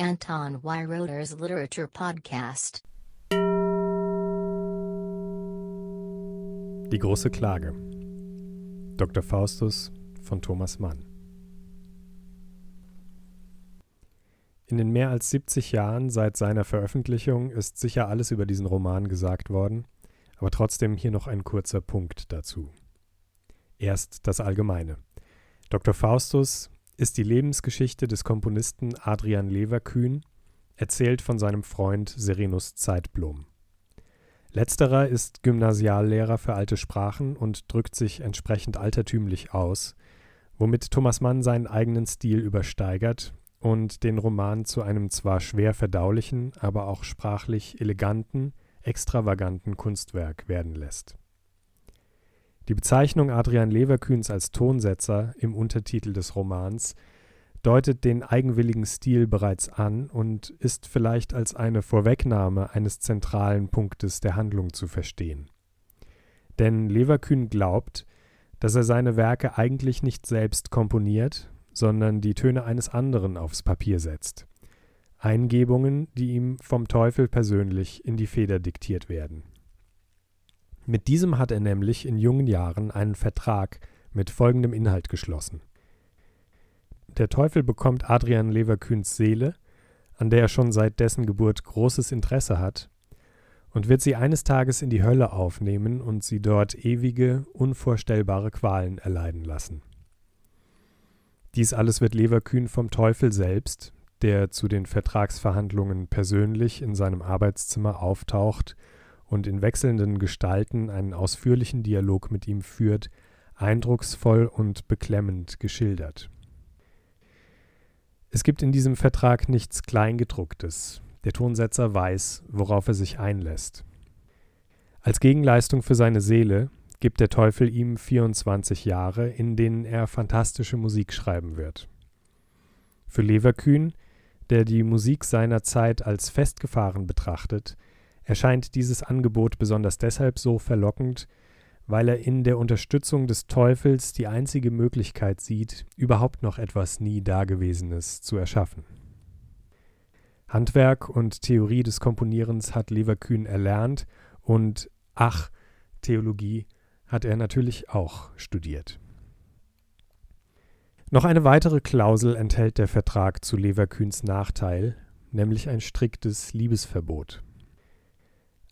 Anton Weiroder's Literature Podcast. Die große Klage. Dr. Faustus von Thomas Mann. In den mehr als 70 Jahren seit seiner Veröffentlichung ist sicher alles über diesen Roman gesagt worden, aber trotzdem hier noch ein kurzer Punkt dazu. Erst das Allgemeine. Dr. Faustus ist die Lebensgeschichte des Komponisten Adrian Leverkühn, erzählt von seinem Freund Serenus Zeitblom. Letzterer ist Gymnasiallehrer für alte Sprachen und drückt sich entsprechend altertümlich aus, womit Thomas Mann seinen eigenen Stil übersteigert und den Roman zu einem zwar schwer verdaulichen, aber auch sprachlich eleganten, extravaganten Kunstwerk werden lässt. Die Bezeichnung Adrian Leverkühns als Tonsetzer im Untertitel des Romans deutet den eigenwilligen Stil bereits an und ist vielleicht als eine Vorwegnahme eines zentralen Punktes der Handlung zu verstehen. Denn Leverkühn glaubt, dass er seine Werke eigentlich nicht selbst komponiert, sondern die Töne eines anderen aufs Papier setzt. Eingebungen, die ihm vom Teufel persönlich in die Feder diktiert werden. Mit diesem hat er nämlich in jungen Jahren einen Vertrag mit folgendem Inhalt geschlossen. Der Teufel bekommt Adrian Leverkühns Seele, an der er schon seit dessen Geburt großes Interesse hat, und wird sie eines Tages in die Hölle aufnehmen und sie dort ewige, unvorstellbare Qualen erleiden lassen. Dies alles wird Leverkühn vom Teufel selbst, der zu den Vertragsverhandlungen persönlich in seinem Arbeitszimmer auftaucht und in wechselnden Gestalten einen ausführlichen Dialog mit ihm führt, eindrucksvoll und beklemmend geschildert. Es gibt in diesem Vertrag nichts Kleingedrucktes. Der Tonsetzer weiß, worauf er sich einlässt. Als Gegenleistung für seine Seele gibt der Teufel ihm 24 Jahre, in denen er fantastische Musik schreiben wird. Für Leverkühn, der die Musik seiner Zeit als festgefahren betrachtet, erscheint dieses Angebot besonders deshalb so verlockend, weil er in der Unterstützung des Teufels die einzige Möglichkeit sieht, überhaupt noch etwas nie Dagewesenes zu erschaffen. Handwerk und Theorie des Komponierens hat Leverkühn erlernt und, ach, Theologie hat er natürlich auch studiert. Noch eine weitere Klausel enthält der Vertrag zu Leverkühns Nachteil, nämlich ein striktes Liebesverbot.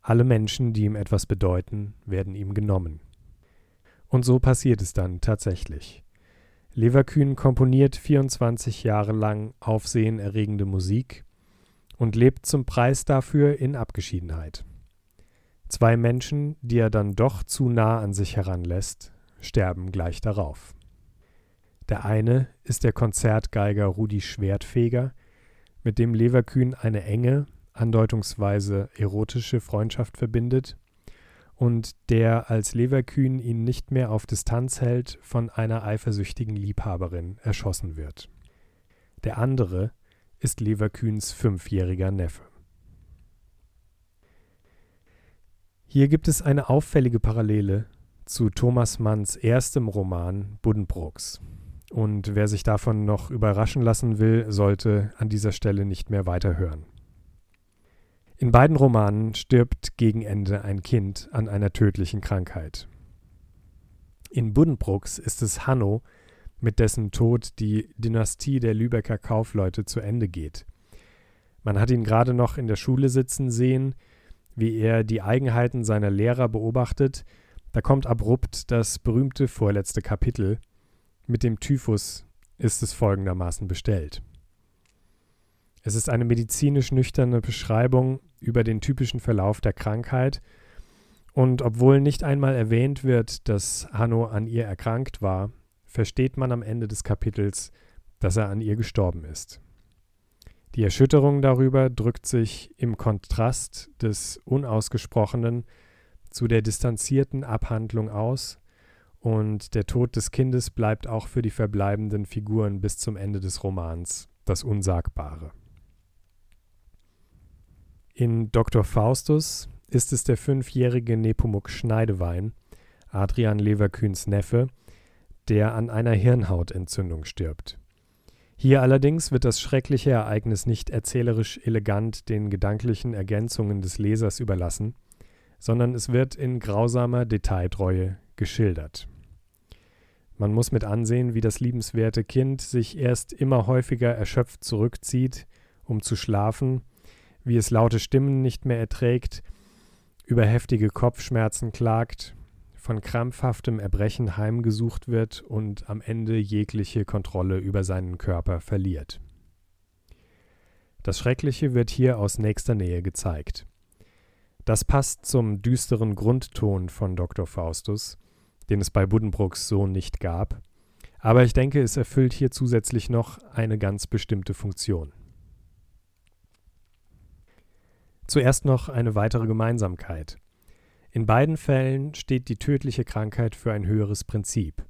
Alle Menschen, die ihm etwas bedeuten, werden ihm genommen. Und so passiert es dann tatsächlich. Leverkühn komponiert 24 Jahre lang aufsehenerregende Musik und lebt zum Preis dafür in Abgeschiedenheit. Zwei Menschen, die er dann doch zu nah an sich heranlässt, sterben gleich darauf. Der eine ist der Konzertgeiger Rudi Schwertfeger, mit dem Leverkühn eine enge, andeutungsweise erotische Freundschaft verbindet und der, als Leverkühn ihn nicht mehr auf Distanz hält, von einer eifersüchtigen Liebhaberin erschossen wird. Der andere ist Leverkühns fünfjähriger Neffe. Hier gibt es eine auffällige Parallele zu Thomas Manns erstem Roman Buddenbrooks. Und wer sich davon noch überraschen lassen will, sollte an dieser Stelle nicht mehr weiterhören. In beiden Romanen stirbt gegen Ende ein Kind an einer tödlichen Krankheit. In Buddenbrooks ist es Hanno, mit dessen Tod die Dynastie der Lübecker Kaufleute zu Ende geht. Man hat ihn gerade noch in der Schule sitzen sehen, wie er die Eigenheiten seiner Lehrer beobachtet, da kommt abrupt das berühmte vorletzte Kapitel. Mit dem Typhus ist es folgendermaßen bestellt. Es ist eine medizinisch nüchterne Beschreibung über den typischen Verlauf der Krankheit. Und obwohl nicht einmal erwähnt wird, dass Hanno an ihr erkrankt war, versteht man am Ende des Kapitels, dass er an ihr gestorben ist. Die Erschütterung darüber drückt sich im Kontrast des Unausgesprochenen zu der distanzierten Abhandlung aus, und der Tod des Kindes bleibt auch für die verbleibenden Figuren bis zum Ende des Romans das Unsagbare. In Dr. Faustus ist es der fünfjährige Nepomuk Schneidewein, Adrian Leverkühns Neffe, der an einer Hirnhautentzündung stirbt. Hier allerdings wird das schreckliche Ereignis nicht erzählerisch elegant den gedanklichen Ergänzungen des Lesers überlassen, sondern es wird in grausamer Detailtreue geschildert. Man muss mit ansehen, wie das liebenswerte Kind sich erst immer häufiger erschöpft zurückzieht, um zu schlafen, wie es laute Stimmen nicht mehr erträgt, über heftige Kopfschmerzen klagt, von krampfhaftem Erbrechen heimgesucht wird und am Ende jegliche Kontrolle über seinen Körper verliert. Das Schreckliche wird hier aus nächster Nähe gezeigt. Das passt zum düsteren Grundton von Dr. Faustus, den es bei Buddenbrooks so nicht gab, aber ich denke, es erfüllt hier zusätzlich noch eine ganz bestimmte Funktion. Zuerst noch eine weitere Gemeinsamkeit. In beiden Fällen steht die tödliche Krankheit für ein höheres Prinzip.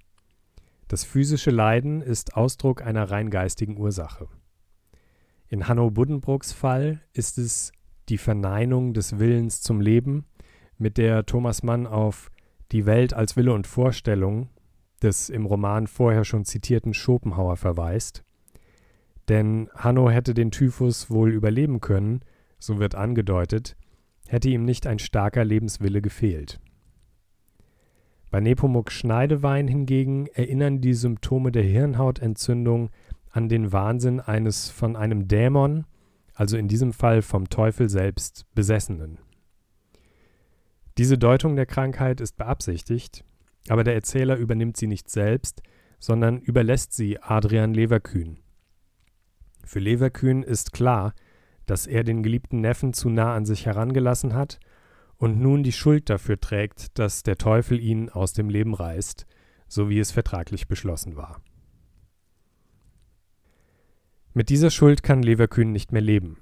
Das physische Leiden ist Ausdruck einer rein geistigen Ursache. In Hanno Buddenbrooks Fall ist es die Verneinung des Willens zum Leben, mit der Thomas Mann auf die Welt als Wille und Vorstellung des im Roman vorher schon zitierten Schopenhauer verweist. Denn Hanno hätte den Typhus wohl überleben können, so wird angedeutet, hätte ihm nicht ein starker Lebenswille gefehlt. Bei Nepomuk Schneidewein hingegen erinnern die Symptome der Hirnhautentzündung an den Wahnsinn eines von einem Dämon, also in diesem Fall vom Teufel selbst, Besessenen. Diese Deutung der Krankheit ist beabsichtigt, aber der Erzähler übernimmt sie nicht selbst, sondern überlässt sie Adrian Leverkühn. Für Leverkühn ist klar, dass er den geliebten Neffen zu nah an sich herangelassen hat und nun die Schuld dafür trägt, dass der Teufel ihn aus dem Leben reißt, so wie es vertraglich beschlossen war. Mit dieser Schuld kann Leverkühn nicht mehr leben.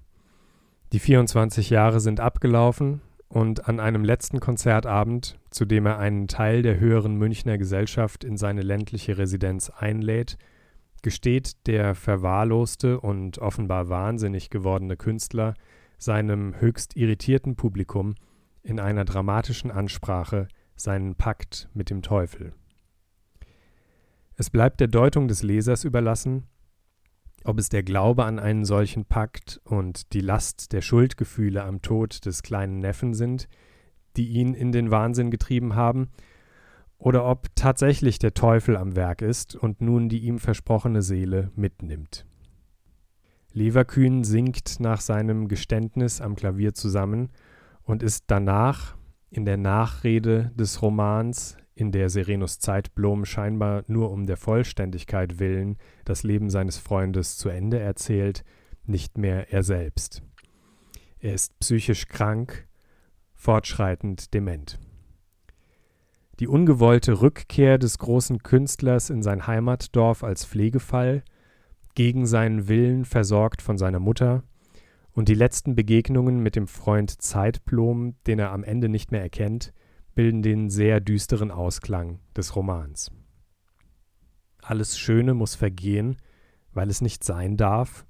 Die 24 Jahre sind abgelaufen und an einem letzten Konzertabend, zu dem er einen Teil der höheren Münchner Gesellschaft in seine ländliche Residenz einlädt, gesteht der verwahrloste und offenbar wahnsinnig gewordene Künstler seinem höchst irritierten Publikum in einer dramatischen Ansprache seinen Pakt mit dem Teufel. Es bleibt der Deutung des Lesers überlassen, ob es der Glaube an einen solchen Pakt und die Last der Schuldgefühle am Tod des kleinen Neffen sind, die ihn in den Wahnsinn getrieben haben, oder ob tatsächlich der Teufel am Werk ist und nun die ihm versprochene Seele mitnimmt. Leverkühn sinkt nach seinem Geständnis am Klavier zusammen und ist danach in der Nachrede des Romans in der Serenus Zeitblom scheinbar nur um der Vollständigkeit willen das Leben seines Freundes zu Ende erzählt, nicht mehr er selbst. Er ist psychisch krank, fortschreitend dement. Die ungewollte Rückkehr des großen Künstlers in sein Heimatdorf als Pflegefall, gegen seinen Willen versorgt von seiner Mutter, und die letzten Begegnungen mit dem Freund Zeitblom, den er am Ende nicht mehr erkennt, bilden den sehr düsteren Ausklang des Romans. Alles Schöne muss vergehen, weil es nicht sein darf.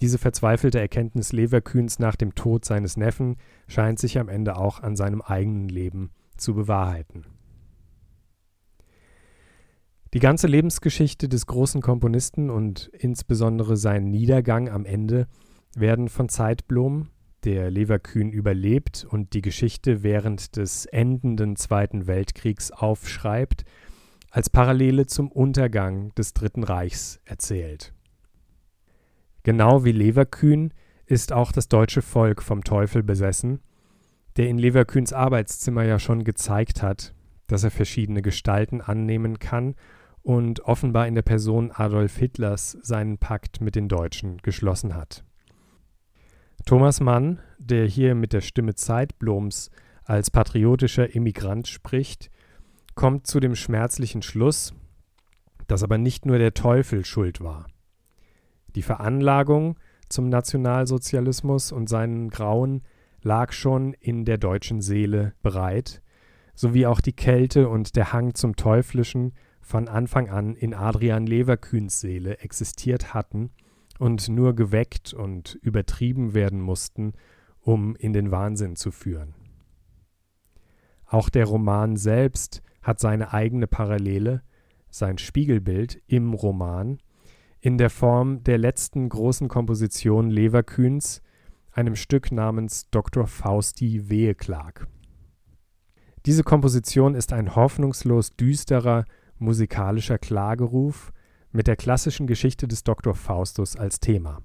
Diese verzweifelte Erkenntnis Leverkühns nach dem Tod seines Neffen scheint sich am Ende auch an seinem eigenen Leben zu bewahrheiten. Die ganze Lebensgeschichte des großen Komponisten und insbesondere sein Niedergang am Ende werden von Zeitblom, der Leverkühn überlebt und die Geschichte während des endenden Zweiten Weltkriegs aufschreibt, als Parallele zum Untergang des Dritten Reichs erzählt. Genau wie Leverkühn ist auch das deutsche Volk vom Teufel besessen, der in Leverkühns Arbeitszimmer ja schon gezeigt hat, dass er verschiedene Gestalten annehmen kann und offenbar in der Person Adolf Hitlers seinen Pakt mit den Deutschen geschlossen hat. Thomas Mann, der hier mit der Stimme Zeitbloms als patriotischer Emigrant spricht, kommt zu dem schmerzlichen Schluss, dass aber nicht nur der Teufel schuld war. Die Veranlagung zum Nationalsozialismus und seinen Grauen lag schon in der deutschen Seele bereit, sowie auch die Kälte und der Hang zum Teuflischen von Anfang an in Adrian Leverkühns Seele existiert hatten und nur geweckt und übertrieben werden mussten, um in den Wahnsinn zu führen. Auch der Roman selbst hat seine eigene Parallele, sein Spiegelbild im Roman, in der Form der letzten großen Komposition Leverkühns, einem Stück namens Dr. Fausti Weheklag. Diese Komposition ist ein hoffnungslos düsterer musikalischer Klageruf mit der klassischen Geschichte des Dr. Faustus als Thema.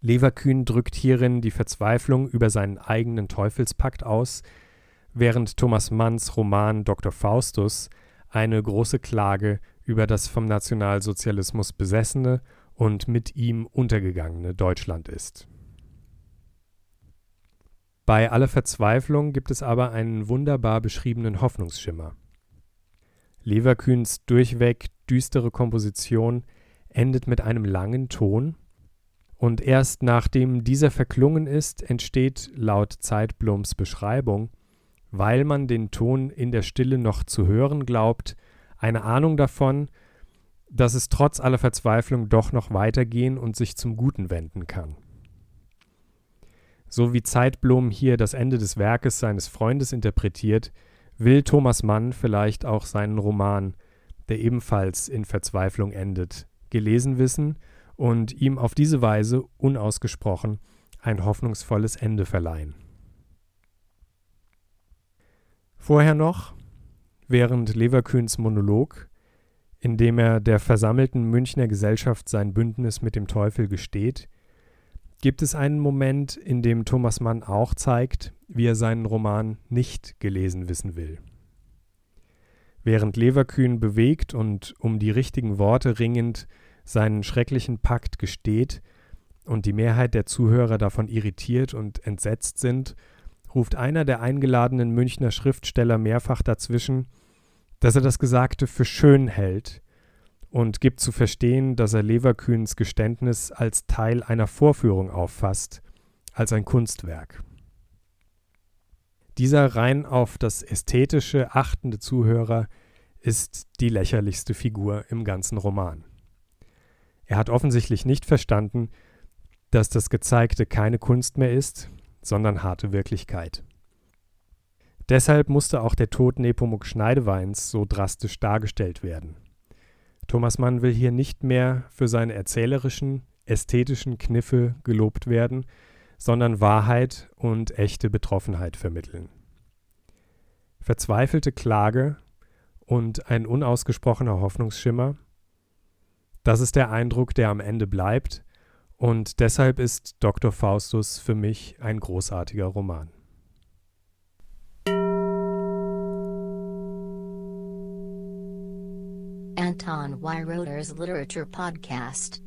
Leverkühn drückt hierin die Verzweiflung über seinen eigenen Teufelspakt aus, während Thomas Manns Roman Dr. Faustus eine große Klage über das vom Nationalsozialismus besessene und mit ihm untergegangene Deutschland ist. Bei aller Verzweiflung gibt es aber einen wunderbar beschriebenen Hoffnungsschimmer. Leverkühns durchweg düstere Komposition endet mit einem langen Ton, und erst nachdem dieser verklungen ist, entsteht laut Zeitbloms Beschreibung, weil man den Ton in der Stille noch zu hören glaubt, eine Ahnung davon, dass es trotz aller Verzweiflung doch noch weitergehen und sich zum Guten wenden kann. So wie Zeitblom hier das Ende des Werkes seines Freundes interpretiert, will Thomas Mann vielleicht auch seinen Roman, der ebenfalls in Verzweiflung endet, gelesen wissen und ihm auf diese Weise unausgesprochen ein hoffnungsvolles Ende verleihen. Vorher noch, während Leverkühns Monolog, in dem er der versammelten Münchner Gesellschaft sein Bündnis mit dem Teufel gesteht, gibt es einen Moment, in dem Thomas Mann auch zeigt, wie er seinen Roman nicht gelesen wissen will. Während Leverkühn bewegt und um die richtigen Worte ringend seinen schrecklichen Pakt gesteht und die Mehrheit der Zuhörer davon irritiert und entsetzt sind, ruft einer der eingeladenen Münchner Schriftsteller mehrfach dazwischen, dass er das Gesagte für schön hält und gibt zu verstehen, dass er Leverkühns Geständnis als Teil einer Vorführung auffasst, als ein Kunstwerk. Dieser rein auf das Ästhetische achtende Zuhörer ist die lächerlichste Figur im ganzen Roman. Er hat offensichtlich nicht verstanden, dass das Gezeigte keine Kunst mehr ist, sondern harte Wirklichkeit. Deshalb musste auch der Tod Nepomuk Schneideweins so drastisch dargestellt werden. Thomas Mann will hier nicht mehr für seine erzählerischen, ästhetischen Kniffe gelobt werden, sondern Wahrheit und echte Betroffenheit vermitteln. Verzweifelte Klage und ein unausgesprochener Hoffnungsschimmer, das ist der Eindruck, der am Ende bleibt, und deshalb ist Dr. Faustus für mich ein großartiger Roman. Anton Weiroder's Literature Podcast.